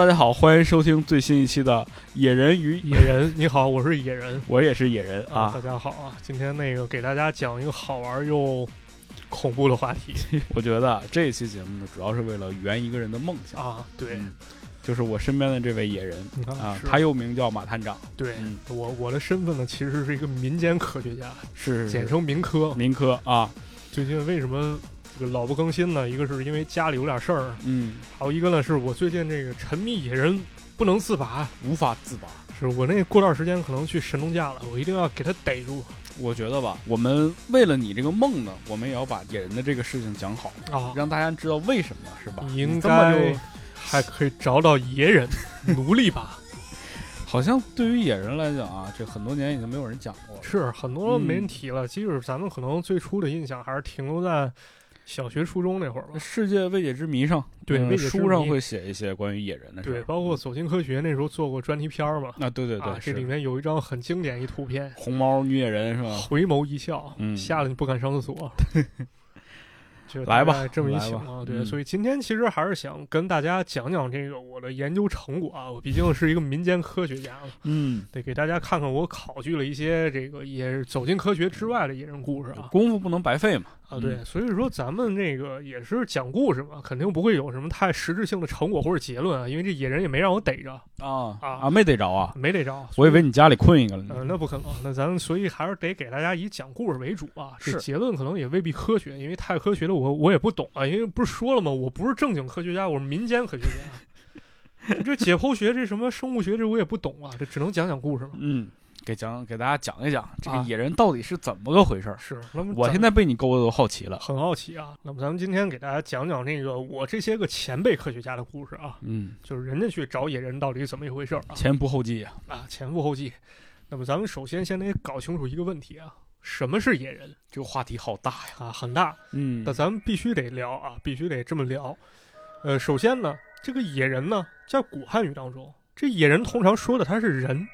Hello，大家好，欢迎收听最新一期的《野人与野人》。你好，我是野人，我也是野人啊。大家好啊，今天那个给大家讲一个好玩又恐怖的话题。我觉得这一期节目呢，主要是为了圆一个人的梦想啊。对，就是我身边的这位野人啊，他又名叫马探长。对我，我的身份呢，其实是一个民间科学家，是简称民科。民科啊，最近为什么？这个老不更新呢，一个是因为家里有点事儿，嗯，还有一个呢是我最近这个沉迷野人不能自拔，无法自拔。是我那过段时间可能去神农架了，我一定要给他逮住。我觉得吧，我们为了你这个梦呢，我们也要把野人的这个事情讲好啊，让大家知道为什么，是吧？你应该还可以找到野人，奴隶吧。好像对于野人来讲啊，这很多年已经没有人讲过了，是很多没人提了。即使咱们可能最初的印象还是停留在。小学、初中那会儿吧，世界未解之谜上，对，书上会写一些关于野人的事，对，包括走进科学那时候做过专题片嘛，啊，对对对，这里面有一张很经典一图片，红毛女野人是吧？回眸一笑，吓得你不敢上厕所。来吧，这么一情况，对，所以今天其实还是想跟大家讲讲这个我的研究成果啊，我毕竟是一个民间科学家嘛，嗯，得给大家看看我考据了一些这个也走进科学之外的野人故事啊，功夫不能白费嘛。啊，对，所以说咱们那个也是讲故事嘛，肯定不会有什么太实质性的成果或者结论啊，因为这野人也没让我逮着啊啊啊，没逮着啊，没逮着，我以为你家里困一个了呢。那不可能，那咱们所以还是得给大家以讲故事为主啊，这结论可能也未必科学，因为太科学的我我也不懂啊，因为不是说了吗？我不是正经科学家，我是民间科学家，这解剖学这什么生物学这我也不懂啊，这只能讲讲故事嘛。嗯。给讲给大家讲一讲这个野人到底是怎么个回事儿？是，我现在被你勾的都好奇了，很好奇啊。那么咱们今天给大家讲讲那个我这些个前辈科学家的故事啊。嗯，就是人家去找野人到底怎么一回事儿啊？前仆后继啊啊，前仆后继。那么咱们首先先得搞清楚一个问题啊，什么是野人？这个话题好大呀啊，很大。嗯，那咱们必须得聊啊，必须得这么聊。呃，首先呢，这个野人呢，在古汉语当中，这野人通常说的他是人。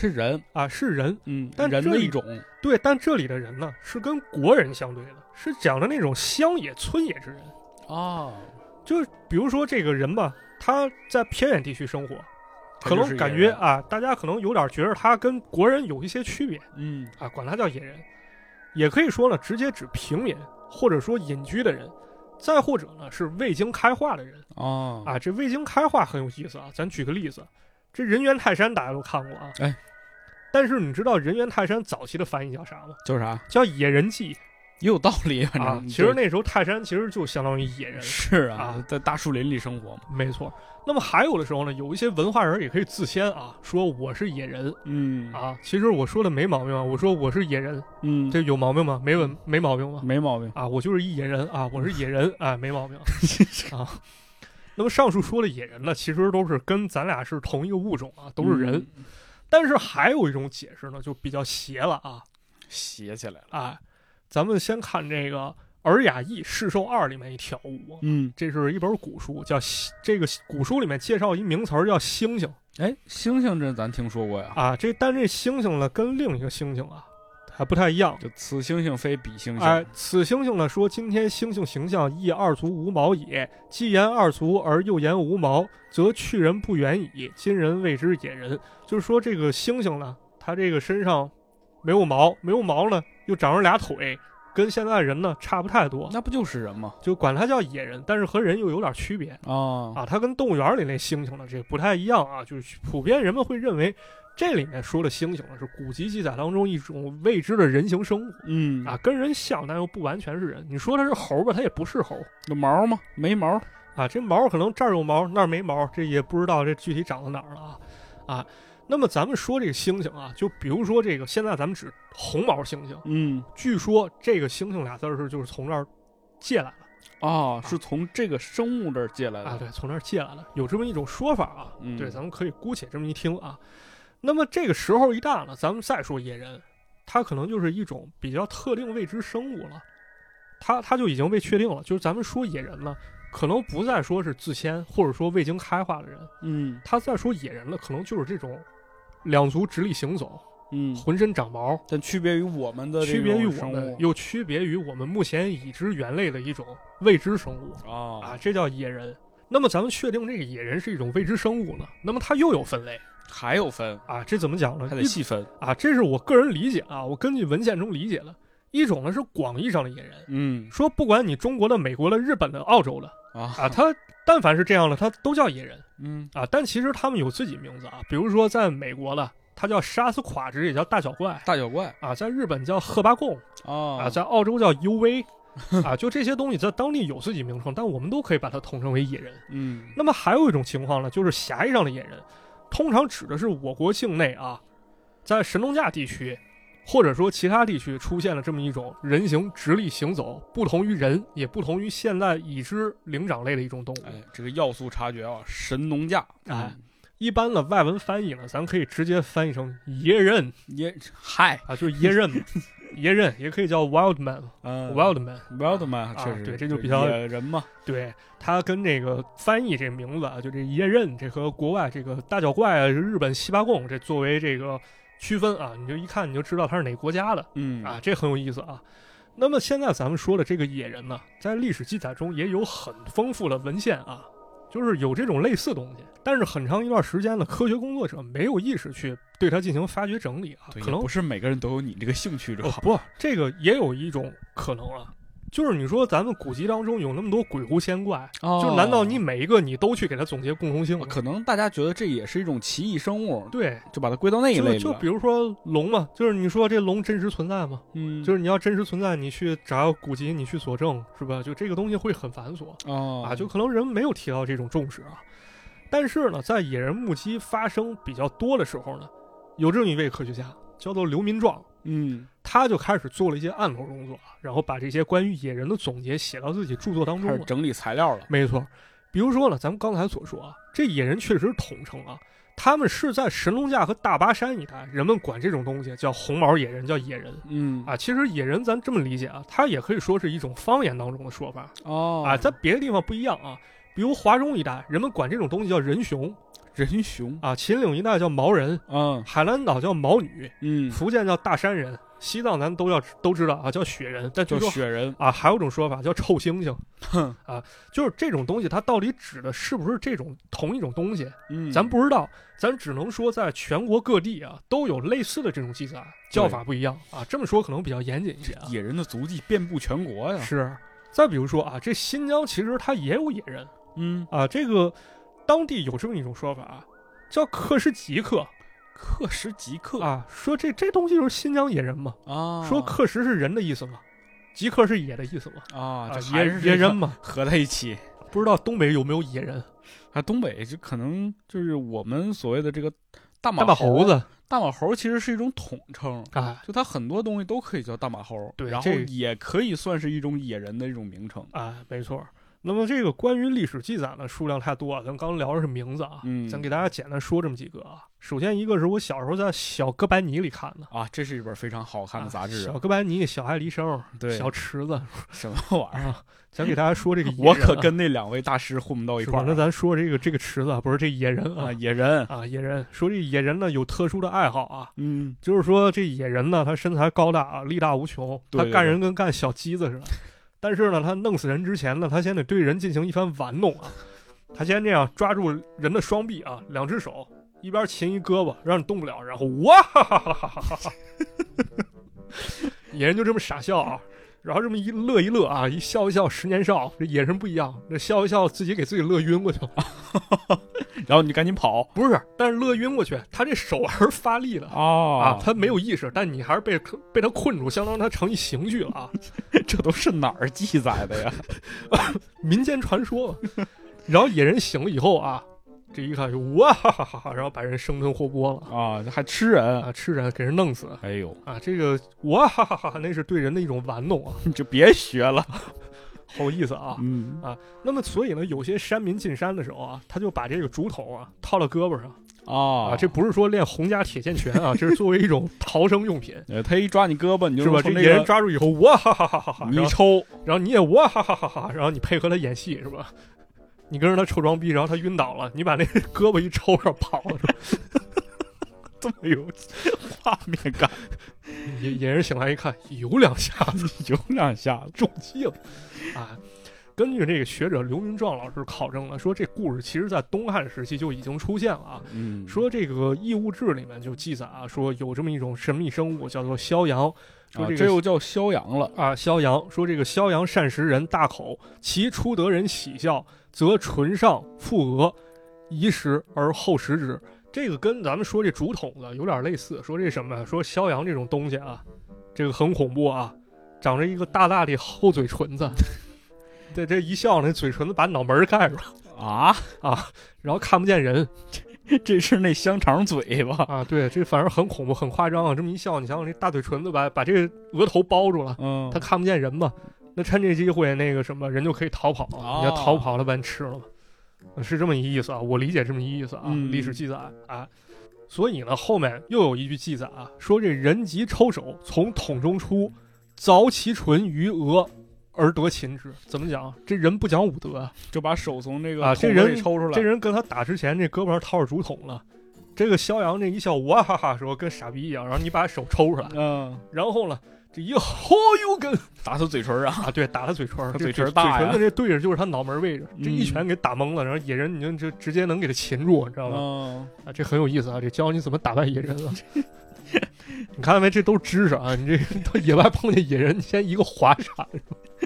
是人啊，是人，嗯，但人的一种，对，但这里的人呢，是跟国人相对的，是讲的那种乡野、村野之人啊。就比如说这个人吧，他在偏远地区生活，可能感觉啊，大家可能有点觉得他跟国人有一些区别，嗯，啊，管他叫野人，也可以说呢，直接指平民或者说隐居的人，再或者呢是未经开化的人啊。啊，这未经开化很有意思啊，咱举个例子。这人猿泰山大家都看过啊，哎，但是你知道人猿泰山早期的翻译叫啥吗？叫啥？叫野人记，也有道理。反正其实那时候泰山其实就相当于野人，是啊，在大树林里生活嘛。没错。那么还有的时候呢，有一些文化人也可以自谦啊，说我是野人，嗯啊，其实我说的没毛病啊，我说我是野人，嗯，这有毛病吗？没问没毛病吗？没毛病啊，我就是一野人啊，我是野人啊，没毛病 啊。那么上述说的野人呢，其实都是跟咱俩是同一个物种啊，都是人。但是还有一种解释呢，就比较邪了啊，邪起来了啊。咱们先看这个《尔雅易世寿二》里面一条物，嗯，这是一本古书，叫这个古书里面介绍一名词儿叫星星。哎，星星这咱听说过呀啊，这但这星星呢，跟另一个星星啊。还不太一样，就此星星非彼星星。哎，此星星呢说今天星星形象亦二足无毛也。既言二足而又言无毛，则去人不远矣。今人谓之野人。就是说这个猩猩呢，它这个身上没有毛，没有毛呢，又长着俩腿，跟现在人呢差不太多。那不就是人吗？就管它叫野人，但是和人又有点区别啊啊。它跟动物园里那猩猩呢这不太一样啊。就是普遍人们会认为。这里面说的猩猩呢，是古籍记载当中一种未知的人形生物，嗯啊，跟人像，但又不完全是人。你说它是猴吧，它也不是猴。有毛吗？没毛啊，这毛可能这儿有毛，那儿没毛，这也不知道这具体长到哪儿了啊啊。那么咱们说这个猩猩啊，就比如说这个，现在咱们指红毛猩猩，嗯，据说这个猩猩俩字儿是就是从这儿借来的啊，是从这个生物这儿借来的啊，对，从那儿借来的，有这么一种说法啊，对，咱们可以姑且这么一听啊。那么这个时候一大呢，咱们再说野人，它可能就是一种比较特定未知生物了，它它就已经被确定了。就是咱们说野人了，可能不再说是自先或者说未经开化的人，嗯，他再说野人了，可能就是这种两足直立行走，嗯，浑身长毛，但区别于我们的区别于我们，又区别于我们目前已知猿类的一种未知生物啊啊，这叫野人。那么咱们确定这个野人是一种未知生物呢？那么它又有分类，还有分啊？这怎么讲呢？还得细分啊？这是我个人理解啊，我根据文献中理解的。一种呢是广义上的野人，嗯，说不管你中国的、美国的、日本的、澳洲的啊。啊，他但凡是这样的，他都叫野人，嗯。啊，但其实他们有自己名字啊，比如说在美国的，他叫杀死垮直，也叫大脚怪，大脚怪。啊，在日本叫赫巴贡啊，啊，在澳洲叫 UV。啊，就这些东西在当地有自己名称，但我们都可以把它统称为野人。嗯，那么还有一种情况呢，就是狭义上的野人，通常指的是我国境内啊，在神农架地区，或者说其他地区出现了这么一种人形直立行走，不同于人，也不同于现在已知灵长类的一种动物。哎，这个要素察觉啊，神农架。哎，一般的外文翻译呢，咱可以直接翻译成野人。野嗨啊，就是野人嘛。野人也可以叫 wildman，wildman，wildman 确实，对，这就比较野人嘛。对，他跟这个翻译这名字啊，就这野人，这和国外这个大脚怪啊，日本西八贡这作为这个区分啊，你就一看你就知道它是哪个国家的，嗯啊，这很有意思啊。那么现在咱们说的这个野人呢，在历史记载中也有很丰富的文献啊。就是有这种类似东西，但是很长一段时间呢，科学工作者没有意识去对它进行发掘整理啊。可能不是每个人都有你这个兴趣的。不，这个也有一种可能啊。就是你说咱们古籍当中有那么多鬼狐仙怪，就难道你每一个你都去给它总结共同性吗？可能大家觉得这也是一种奇异生物，对，就把它归到那一类就比如说龙嘛，就是你说这龙真实存在吗？嗯，就是你要真实存在，你去找古籍，你去佐证，是吧？就这个东西会很繁琐啊，就可能人没有提到这种重视啊。但是呢，在野人目击发生比较多的时候呢，有这么一位科学家叫做刘民壮。嗯，他就开始做了一些案头工作，然后把这些关于野人的总结写到自己著作当中，开始整理材料了。没错，比如说呢，咱们刚才所说啊，这野人确实统称啊，他们是在神农架和大巴山一带，人们管这种东西叫红毛野人，叫野人。嗯啊，其实野人咱这么理解啊，它也可以说是一种方言当中的说法哦。啊，在别的地方不一样啊，比如华中一带，人们管这种东西叫人熊。人熊啊，秦岭一带叫毛人，嗯，海南岛叫毛女，嗯，福建叫大山人。西藏咱都要都知道啊，叫雪人，但叫雪人啊，还有一种说法叫臭猩猩，哼啊，就是这种东西，它到底指的是不是这种同一种东西？嗯，咱不知道，咱只能说在全国各地啊都有类似的这种记载，叫法不一样啊。这么说可能比较严谨一些啊。野人的足迹遍布全国呀。是，再比如说啊，这新疆其实它也有野人，嗯啊，这个当地有这么一种说法，叫克什吉克。克什吉克啊，说这这东西就是新疆野人嘛。啊，说克什是人的意思嘛，吉克是野的意思嘛。啊，野野人嘛，合在一起。不知道东北有没有野人？啊，东北就可能就是我们所谓的这个大马猴子，大马猴其实是一种统称。啊，就它很多东西都可以叫大马猴，对，然后也可以算是一种野人的一种名称。啊，没错。那么这个关于历史记载呢，数量太多啊，咱刚聊的是名字啊，嗯，咱给大家简单说这么几个啊。首先一个是我小时候在《小哥白尼》里看的啊，这是一本非常好看的杂志，《小哥白尼》、小爱丽生、对，小池子，什么玩意儿？咱给大家说这个，我可跟那两位大师混不到一块儿。那咱说这个这个池子，不是这野人啊，野人啊，野人。说这野人呢有特殊的爱好啊，嗯，就是说这野人呢，他身材高大啊，力大无穷，他干人跟干小鸡子似的。但是呢，他弄死人之前呢，他先得对人进行一番玩弄啊。他先这样抓住人的双臂啊，两只手一边擒一胳膊，让你动不了，然后哇哈哈哈哈哈哈，野人就这么傻笑啊，然后这么一乐一乐啊，一笑一笑十年少。这眼神不一样，这笑一笑自己给自己乐晕过去了，然后你赶紧跑，不是，但是乐晕过去，他这手还是发力的哦啊，他没有意识，但你还是被被他困住，相当于他成一刑具了啊。这都是哪儿记载的呀？民间传说。然后野人醒了以后啊，这一看就哇哈哈哈，然后把人生吞活剥了啊，还吃人啊，吃人给人弄死。哎呦啊，这个哇哈哈哈，那是对人的一种玩弄啊，你就别学了，好意思啊。嗯啊，那么所以呢，有些山民进山的时候啊，他就把这个竹筒啊套到胳膊上。啊这不是说练洪家铁线拳啊，这是作为一种逃生用品。呃，他一抓你胳膊，你是吧？这野人抓住以后，哇哈哈哈哈哈，你一抽，然后你也哇哈哈哈哈，然后你配合他演戏是吧？你跟着他臭装逼，然后他晕倒了，你把那胳膊一抽，上跑了，这么有画面感。野野人醒来一看，有两下子，有两下子中计了啊！根据这个学者刘云壮老师考证了，说这故事其实在东汉时期就已经出现了啊。嗯，说这个《异物志》里面就记载啊，说有这么一种神秘生物叫做萧阳，说这这又叫萧阳了啊。萧阳说这个萧阳善食人，大口，其初得人喜笑，则唇上覆额，宜食而后食之。这个跟咱们说这竹筒子有点类似。说这什么？说肖阳这种东西啊，这个很恐怖啊，长着一个大大的厚嘴唇子。这这一笑，那嘴唇子把脑门盖住了啊啊，然后看不见人，这 是那香肠嘴吧？啊，对，这反正很恐怖，很夸张啊。这么一笑，你想想，这大嘴唇子把把这个额头包住了，嗯，他看不见人嘛？那趁这机会，那个什么人就可以逃跑，你要逃跑了，把你吃了嘛？是这么一意思啊，我理解这么一意思啊，历史记载啊。所以呢，后面又有一句记载啊，说这人即抽手从桶中出，凿其唇于额。而得擒之，怎么讲？这人不讲武德啊，就把手从那个啊，这人抽出来。这人跟他打之前，这胳膊上套着竹筒了。这个肖阳这一笑，哇哈哈说跟傻逼一样。然后你把手抽出来，嗯，然后呢，这一吼又跟打他嘴唇啊啊，对，打他嘴唇，嘴唇大嘴唇的这对着就是他脑门位置，这一拳给打懵了。然后野人你就就直接能给他擒住，你知道吗？啊，这很有意思啊，这教你怎么打败野人啊。你看到没？这都是知识啊！你这到野外碰见野人，你先一个滑铲。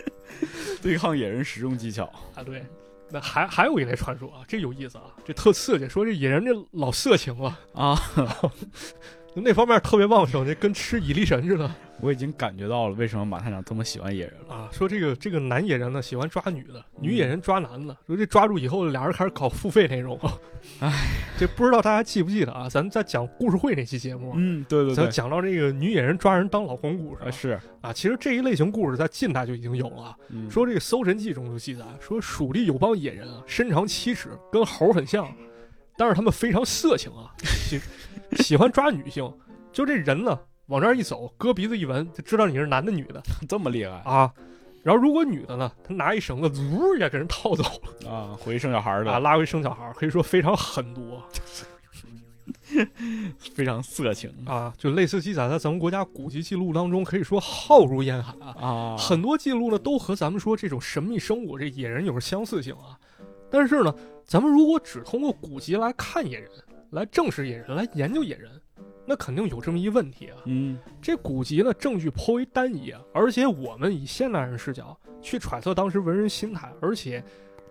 对抗野人使用技巧啊，对，那还还有一类传说啊，这有意思啊，这特刺激，说这野人这老色情了啊。那方面特别旺盛，那跟吃蚁力神似的。我已经感觉到了为什么马探长这么喜欢野人了啊！说这个这个男野人呢喜欢抓女的，女野人抓男的。说这抓住以后，俩人开始搞付费内容。哎，这不知道大家记不记得啊？咱在讲故事会那期节目，嗯，对对对，咱讲到这个女野人抓人当老公故事，是啊，其实这一类型故事在近代就已经有了。说这个《搜神记》中就记载，说蜀地有帮野人啊，身长七尺，跟猴很像，但是他们非常色情啊，喜喜欢抓女性。就这人呢，往这儿一走，割鼻子一闻，就知道你是男的女的，这么厉害啊！然后如果女的呢，他拿一绳子，呜一下给人套走了啊，回生小孩的啊，拉回生小孩，可以说非常狠毒，非常色情啊！就类似记载在咱们国家古籍记录当中，可以说浩如烟海啊！很多记录呢，都和咱们说这种神秘生物这野人有着相似性啊。但是呢，咱们如果只通过古籍来看野人，来证实野人，来研究野人。那肯定有这么一问题啊，嗯，这古籍呢证据颇为单一，而且我们以现代人视角去揣测当时文人心态，而且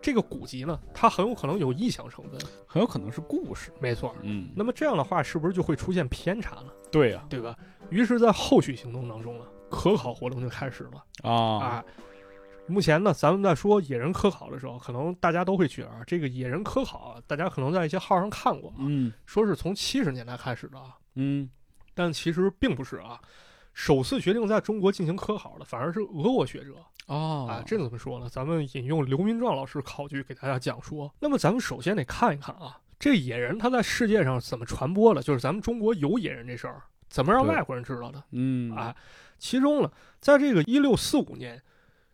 这个古籍呢，它很有可能有臆想成分，很有可能是故事，没错，嗯，那么这样的话，是不是就会出现偏差了？对呀，对吧？于是，在后续行动当中呢，科考活动就开始了啊啊！目前呢，咱们在说野人科考的时候，可能大家都会觉得啊，这个野人科考，大家可能在一些号上看过，嗯，说是从七十年代开始的啊。嗯，但其实并不是啊，首次决定在中国进行科考的反而是俄国学者啊。啊，这怎么说呢？咱们引用刘云壮老师考据给大家讲说。那么咱们首先得看一看啊，这野人他在世界上怎么传播的？就是咱们中国有野人这事儿，怎么让外国人知道的？嗯啊，其中呢，在这个一六四五年，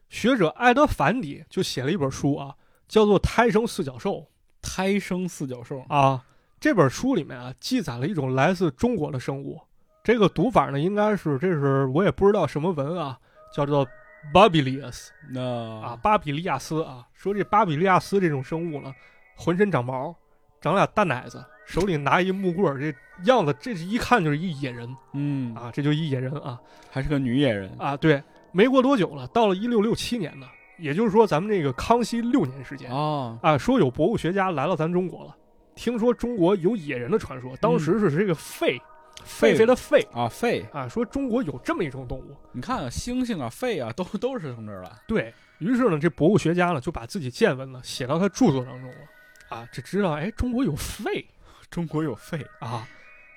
学者艾德凡迪就写了一本书啊，叫做《胎生四脚兽》。胎生四脚兽啊。这本书里面啊，记载了一种来自中国的生物，这个读法呢，应该是这是我也不知道什么文啊，叫做巴比利亚斯。那啊，巴比利亚斯啊，说这巴比利亚斯这种生物呢，浑身长毛，长俩大奶子，手里拿一木棍，这样子，这是一看就是一野人。嗯啊，这就一野人啊，还是个女野人啊。对，没过多久了，到了一六六七年呢，也就是说咱们这个康熙六年时间啊啊，说有博物学家来到咱中国了。听说中国有野人的传说，当时是这个狒，狒狒的狒啊，狒啊，说中国有这么一种动物。你看啊，猩猩啊，狒啊，都 都是从这儿来。对于是呢，这博物学家呢就把自己见闻呢写到他著作当中了。啊，这知道哎，中国有狒，中国有狒啊，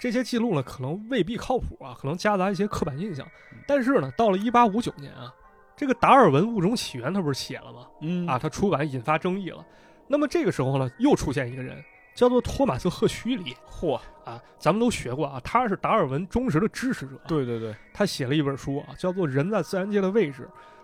这些记录呢可能未必靠谱啊，可能夹杂一些刻板印象。但是呢，到了一八五九年啊，这个达尔文物种起源他不是写了吗？嗯啊，他出版引发争议了。那么这个时候呢，又出现一个人。叫做托马斯·赫胥黎，嚯啊，咱们都学过啊，他是达尔文忠实的支持者。对对对，他写了一本书啊，叫做《人在自然界的位置》。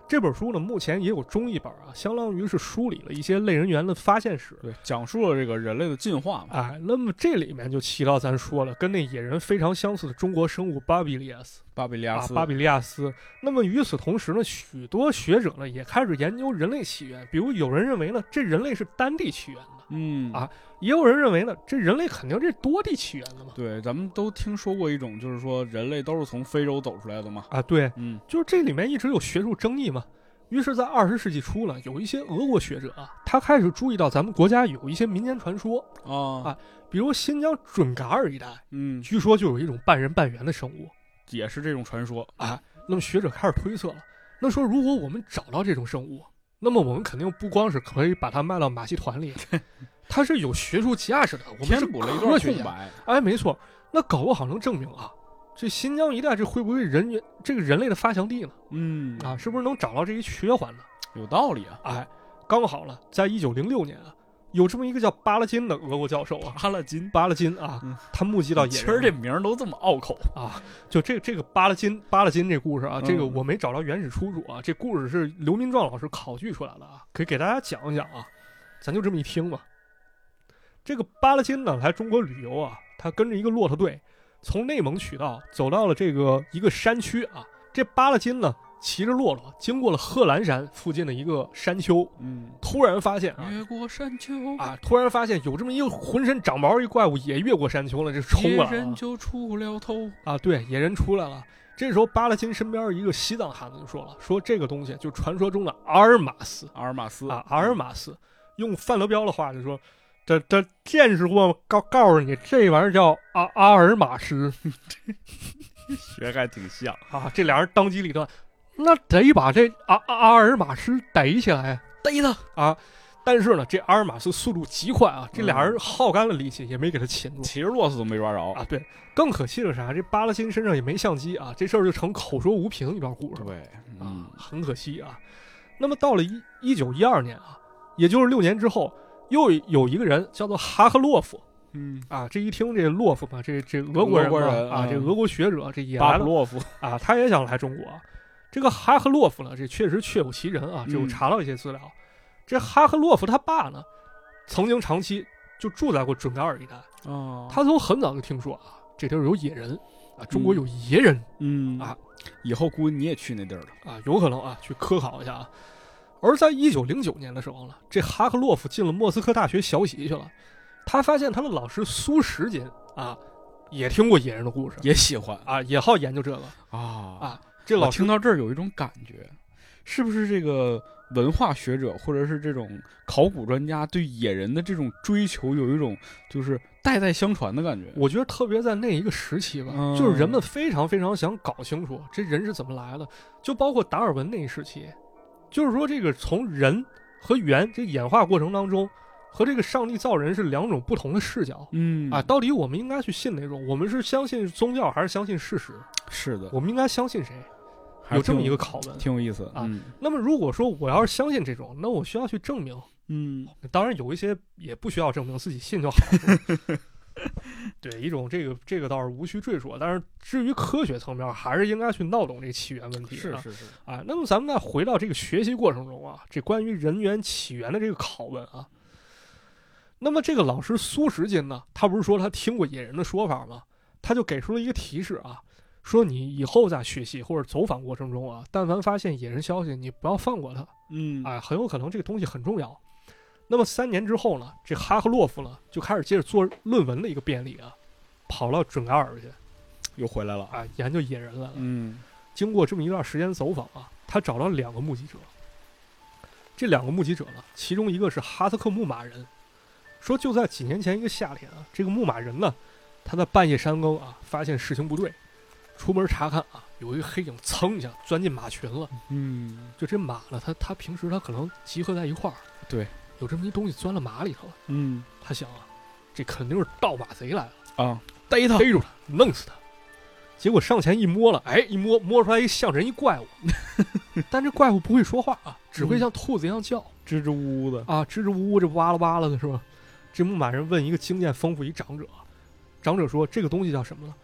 这本书呢，目前也有中译本啊，相当于是梳理了一些类人猿的发现史，对，讲述了这个人类的进化嘛。哎，那么这里面就提到咱说了，跟那野人非常相似的中国生物巴比利亚斯，巴比利亚斯，巴比利亚斯。那么与此同时呢，许多学者呢也开始研究人类起源，比如有人认为呢，这人类是单地起源的，嗯啊，也有人认为呢，这人类肯定这多地起源的嘛。对，咱们都听说过一种，就是说人类都是从非洲走出来的嘛。啊，对，嗯，就是这里面一直有学术争议嘛。于是，在二十世纪初呢，有一些俄国学者啊，他开始注意到咱们国家有一些民间传说啊啊，比如新疆准噶尔一带，嗯，据说就有一种半人半猿的生物，也是这种传说啊。那么学者开始推测了，那说如果我们找到这种生物，那么我们肯定不光是可以把它卖到马戏团里，它是有学术价值的。我们是补了一段空白，哎，没错，那搞不好能证明啊。这新疆一带，这会不会人员这个人类的发祥地呢？嗯啊，是不是能找到这一缺环呢？有道理啊！哎，刚好了，在一九零六年啊，有这么一个叫巴拉金的俄国教授啊，巴拉金，巴拉金啊，他目击到野人。其实这名儿都这么拗口啊！就这这个巴拉金，巴拉金这故事啊，这个我没找着原始出处啊，这故事是刘明壮老师考据出来的啊，可以给大家讲一讲啊，咱就这么一听吧。这个巴拉金呢，来中国旅游啊，他跟着一个骆驼队。从内蒙渠道走到了这个一个山区啊，这巴拉金呢骑着骆驼经过了贺兰山附近的一个山丘，嗯，突然发现越过山丘。啊，突然发现有这么一个浑身长毛一怪物也越过山丘了，这冲了，野人就出了头。啊，对，野人出来了。这时候巴拉金身边一个西藏汉子就说了，说这个东西就传说中的阿尔马斯，阿尔马斯。啊，阿尔马斯，用范德彪的话就说。这这见识过告告诉你，这玩意儿叫阿阿尔马斯，学还挺像。啊！这俩人当机立断，那得把这阿阿尔马斯逮起来，逮他啊！但是呢，这阿尔马斯速度极快啊，这俩人耗干了力气也没给他擒住，骑着骆驼都没抓着啊！对，更可惜的是啥？这巴拉辛身上也没相机啊，这事儿就成口说无凭一段故事。对，啊，很可惜啊。那么到了一一九一二年啊，也就是六年之后。又有一个人叫做哈克洛夫，嗯啊，这一听这洛夫嘛，这这俄国人啊，这俄国学者这也来了，洛夫啊，他也想来中国。这个哈赫洛夫呢，这确实确有其人啊，这我查到一些资料。这哈赫洛夫他爸呢，曾经长期就住在过准噶尔一带哦，他从很早就听说啊，这地儿有野人啊，中国有野人，嗯啊，以后估计你也去那地儿了啊，有可能啊，去科考一下啊。而在一九零九年的时候呢，这哈克洛夫进了莫斯科大学学习去了。他发现他的老师苏什金啊，也听过野人的故事，也喜欢啊，也好研究这个啊啊。这老听到这儿有一种感觉，是不是这个文化学者或者是这种考古专家对野人的这种追求有一种就是代代相传的感觉？我觉得特别在那一个时期吧，就是人们非常非常想搞清楚这人是怎么来的，就包括达尔文那一时期。就是说，这个从人和猿这演化过程当中，和这个上帝造人是两种不同的视角。嗯啊，到底我们应该去信哪种？我们是相信宗教还是相信事实？是的，我们应该相信谁？有这么一个拷问，挺有意思啊。那么如果说我要是相信这种，那我需要去证明。嗯，当然有一些也不需要证明，自己信就好。对，一种这个这个倒是无需赘述，但是至于科学层面，还是应该去闹懂这起源问题。是是是，啊，那么咱们再回到这个学习过程中啊，这关于人员起源的这个拷问啊，那么这个老师苏时金呢，他不是说他听过野人的说法吗？他就给出了一个提示啊，说你以后在学习或者走访过程中啊，但凡发现野人消息，你不要放过他。嗯，哎，很有可能这个东西很重要。那么三年之后呢，这哈克洛夫呢就开始接着做论文的一个便利啊，跑到准噶尔去，又回来了啊，研究野人来了。嗯，经过这么一段时间走访啊，他找到两个目击者。这两个目击者呢，其中一个是哈萨克牧马人，说就在几年前一个夏天啊，这个牧马人呢，他在半夜山沟啊，发现事情不对，出门查看啊，有一个黑影蹭一下钻进马群了。嗯，就这马呢，它它平时它可能集合在一块儿。对。有这么一东西钻了马里头了，嗯，他想啊，这肯定是盗马贼来了啊，逮他，逮住他，弄死他。结果上前一摸了，哎，一摸摸出来一像人一怪物，但这怪物不会说话啊，只会像兔子一样叫，支支吾吾的啊，支支吾吾这哇啦哇啦的是吧？这牧马人问一个经验丰富一长者，长者说这个东西叫什么呢？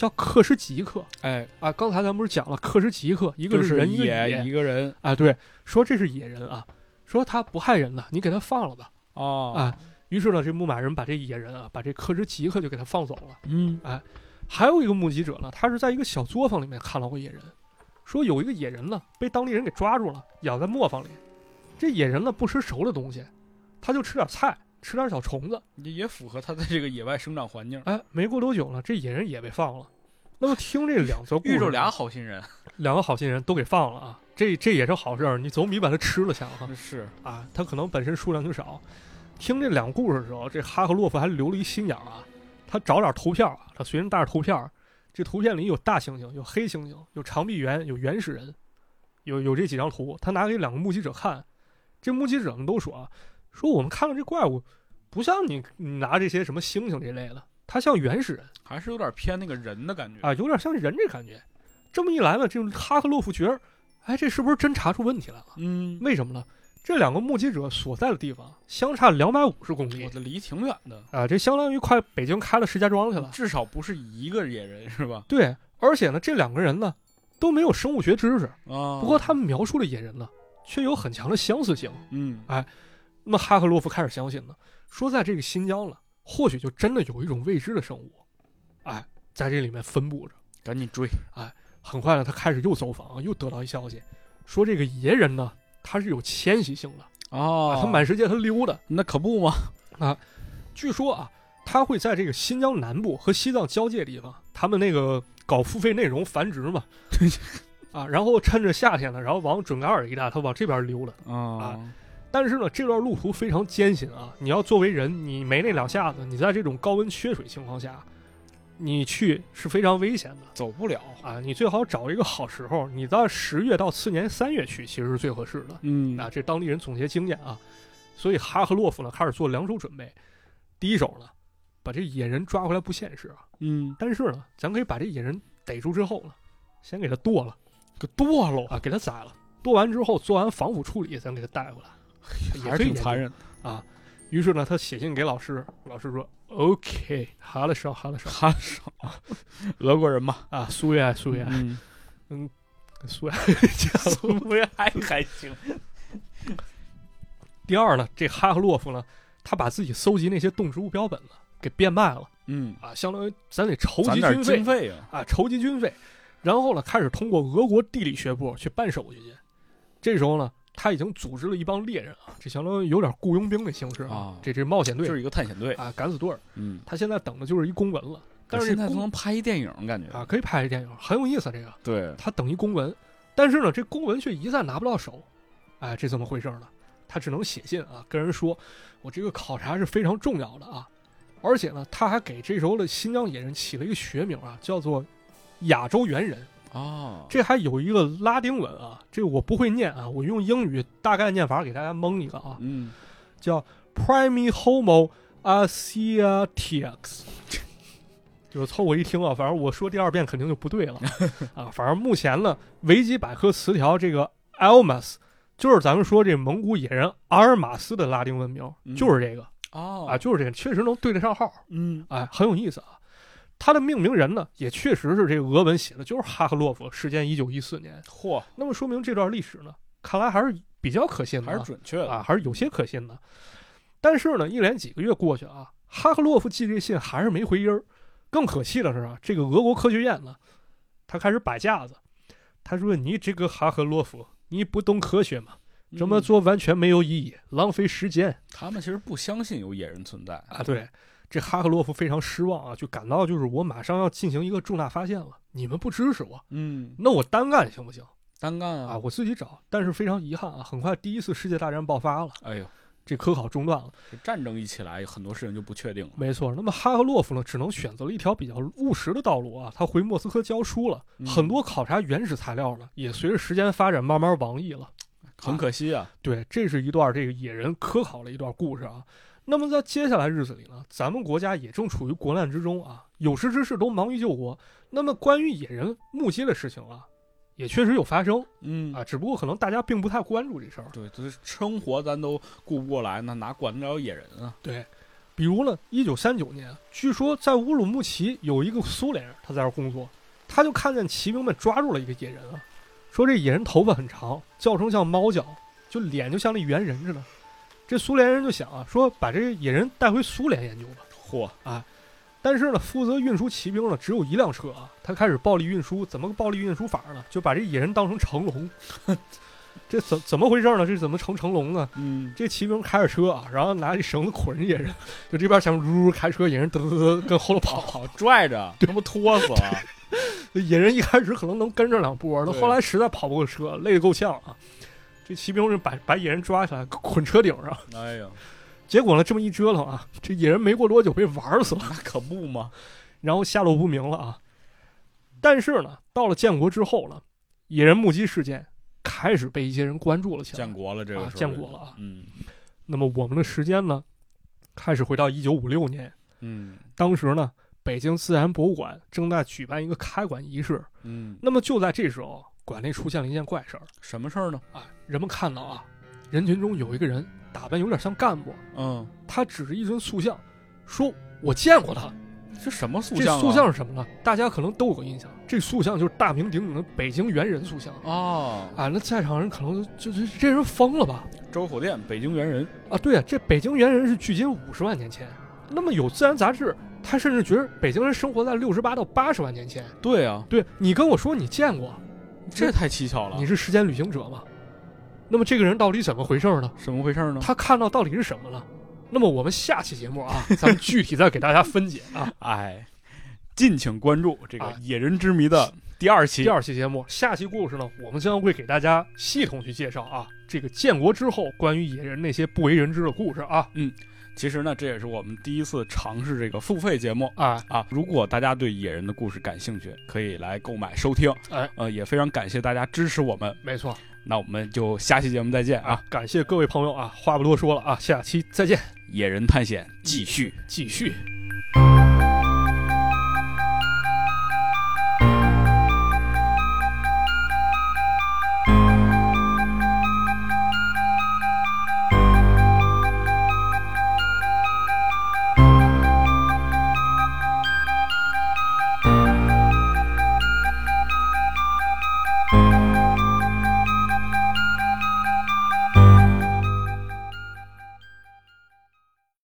叫克什吉克。哎啊，刚才咱们不是讲了克什吉克，一个是人，野，一个人啊，对，说这是野人啊，说他不害人的，你给他放了吧。哦啊，于是呢，这牧马人把这野人啊，把这克什吉克就给他放走了。嗯，哎，还有一个目击者呢，他是在一个小作坊里面看到过野人，说有一个野人呢被当地人给抓住了，养在磨坊里。这野人呢不吃熟的东西，他就吃点菜。吃点小虫子，也也符合他在这个野外生长环境。哎，没过多久呢，这野人也被放了。那么听这两则故事，遇着俩好心人，两个好心人都给放了啊！这这也是好事儿，你总比把它吃了强哈。是啊，他可能本身数量就少。听这两个故事的时候，这哈克洛夫还留了一心眼儿啊，他找点图片啊，他随身带着图片，这图片里有大猩猩，有黑猩猩，有长臂猿，有原始人，有有这几张图，他拿给两个目击者看，这目击者们都说啊。说我们看到这怪物，不像你你拿这些什么猩猩这类的，它像原始人，还是有点偏那个人的感觉啊，有点像人这感觉。这么一来呢，这哈克洛夫觉得，哎，这是不是真查出问题来了？嗯，为什么呢？这两个目击者所在的地方相差两百五十公里，我的离挺远的啊，这相当于快北京开了石家庄去了。至少不是一个野人是吧？对，而且呢，这两个人呢都没有生物学知识啊，不过他们描述的野人呢却有很强的相似性。嗯，哎。那么哈克洛夫开始相信呢，说在这个新疆了，或许就真的有一种未知的生物，哎，在这里面分布着。赶紧追！哎，很快呢，他开始又走访，又得到一消息，说这个野人呢，他是有迁徙性的哦，他满世界他溜达，那可不吗？啊，据说啊，他会在这个新疆南部和西藏交界地方，他们那个搞付费内容繁殖嘛，啊，然后趁着夏天呢，然后往准噶尔一带，他往这边溜达啊。但是呢，这段路途非常艰辛啊！你要作为人，你没那两下子，你在这种高温缺水情况下，你去是非常危险的，走不了啊！你最好找一个好时候，你在十月到次年三月去，其实是最合适的。嗯，啊，这当地人总结经验啊，所以哈赫洛夫呢开始做两手准备。第一手呢，把这野人抓回来不现实啊，嗯，但是呢，咱可以把这野人逮住之后呢，先给他剁了，给剁了啊，给他宰了，剁完之后做完防腐处理，咱给他带回来。还是挺残忍啊！于是呢，他写信给老师，老师说：“OK，哈了少，哈了少，哈了少，俄国人嘛啊，苏维埃，苏维埃，嗯嗯，苏维埃，苏维埃还行。第二呢，这哈克洛夫呢，他把自己搜集那些动植物标本呢给变卖了，嗯啊，相当于咱得筹集军费，费啊，啊，筹集军费，然后呢，开始通过俄国地理学部去办手续去。这时候呢。他已经组织了一帮猎人啊，这相当于有点雇佣兵的形式啊。这这冒险队就是一个探险队啊，敢死队儿。嗯，他现在等的就是一公文了。但是现在能拍一电影，感觉啊，可以拍一电影，很有意思。这个对，他等一公文，但是呢，这公文却一再拿不到手。哎，这怎么回事呢？他只能写信啊，跟人说，我这个考察是非常重要的啊，而且呢，他还给这时候的新疆野人起了一个学名啊，叫做亚洲猿人。哦，这还有一个拉丁文啊，这个我不会念啊，我用英语大概念法给大家蒙一个啊，嗯，叫 Primi Homo Asiatics，就是凑合一听啊，反正我说第二遍肯定就不对了。啊，反正目前呢，维基百科词条这个 Almas 就是咱们说这蒙古野人阿尔马斯的拉丁文名，就是这个。哦，啊，就是这个，确实能对得上号，嗯，哎，很有意思啊。他的命名人呢，也确实是这个俄文写的，就是哈克洛夫，时间一九一四年。嚯，那么说明这段历史呢，看来还是比较可信的，还是准确的啊，还是有些可信的。但是呢，一连几个月过去啊，哈克洛夫寄这信还是没回音儿。更可气的是啊，这个俄国科学院呢，他开始摆架子，他说：“你这个哈克洛夫，你不懂科学吗？这么做完全没有意义，浪费时间。”他们其实不相信有野人存在啊，对。这哈克洛夫非常失望啊，就感到就是我马上要进行一个重大发现了，你们不支持我，嗯，那我单干行不行？单干啊，我自己找。但是非常遗憾啊，很快第一次世界大战爆发了，哎呦，这科考中断了。这战争一起来，很多事情就不确定了。没错，那么哈克洛夫呢，只能选择了一条比较务实的道路啊，他回莫斯科教书了，很多考察原始材料呢，也随着时间发展慢慢亡佚了，很可惜啊。对，这是一段这个野人科考的一段故事啊。那么在接下来日子里呢，咱们国家也正处于国难之中啊，有识之士都忙于救国。那么关于野人目击的事情啊，也确实有发生，嗯啊，只不过可能大家并不太关注这事儿。对，这生活咱都顾不过来，那哪管得了野人啊？对，比如呢，一九三九年，据说在乌鲁木齐有一个苏联人，他在这儿工作，他就看见骑兵们抓住了一个野人啊，说这野人头发很长，叫声像猫叫，就脸就像那猿人似的。这苏联人就想啊，说把这野人带回苏联研究吧。嚯啊！但是呢，负责运输骑兵的只有一辆车啊，他开始暴力运输，怎么个暴力运输法呢？就把这野人当成成龙。这怎怎么回事呢？这怎么成成龙呢？嗯，这骑兵开着车啊，然后拿这绳子捆着野人，就这边想呜呜开车，野人嘚嘚嘚跟后头跑跑拽着，这不拖死了？野人一开始可能能跟着两波，他后来实在跑不过车，累得够呛啊。这骑兵是把把野人抓起来捆车顶上。哎呀，结果呢，这么一折腾啊，这野人没过多久被玩死了。那可不嘛，然后下落不明了啊。但是呢，到了建国之后了，野人目击事件。开始被一些人关注了起来，建国了这个，建国了啊。嗯，那么我们的时间呢，开始回到一九五六年。嗯，当时呢，北京自然博物馆正在举办一个开馆仪式。嗯，那么就在这时候，馆内出现了一件怪事儿。什么事儿呢？啊，人们看到啊，人群中有一个人打扮有点像干部。嗯，他指着一尊塑像，说：“我见过他。”这什么塑像？这塑像是什么呢？大家可能都有个印象，这塑像就是大名鼎鼎的北京猿人塑像哦！啊，那在场人可能就就这人疯了吧？周口店北京猿人啊，对啊，这北京猿人是距今五十万年前。那么有自然杂志，他甚至觉得北京人生活在六十八到八十万年前。对啊，对你跟我说你见过，这太蹊跷了。你是时间旅行者吗？那么这个人到底怎么回事呢？怎么回事呢？他看到到底是什么了？那么我们下期节目啊，咱们 具体再给大家分解啊。哎。敬请关注这个《野人之谜》的第二期。第二期节目，下期故事呢，我们将会给大家系统去介绍啊，这个建国之后关于野人那些不为人知的故事啊。嗯，其实呢，这也是我们第一次尝试这个付费节目啊啊！如果大家对野人的故事感兴趣，可以来购买收听。哎，呃，也非常感谢大家支持我们。没错，那我们就下期节目再见啊！感谢各位朋友啊，话不多说了啊，下期再见，野人探险继续继续。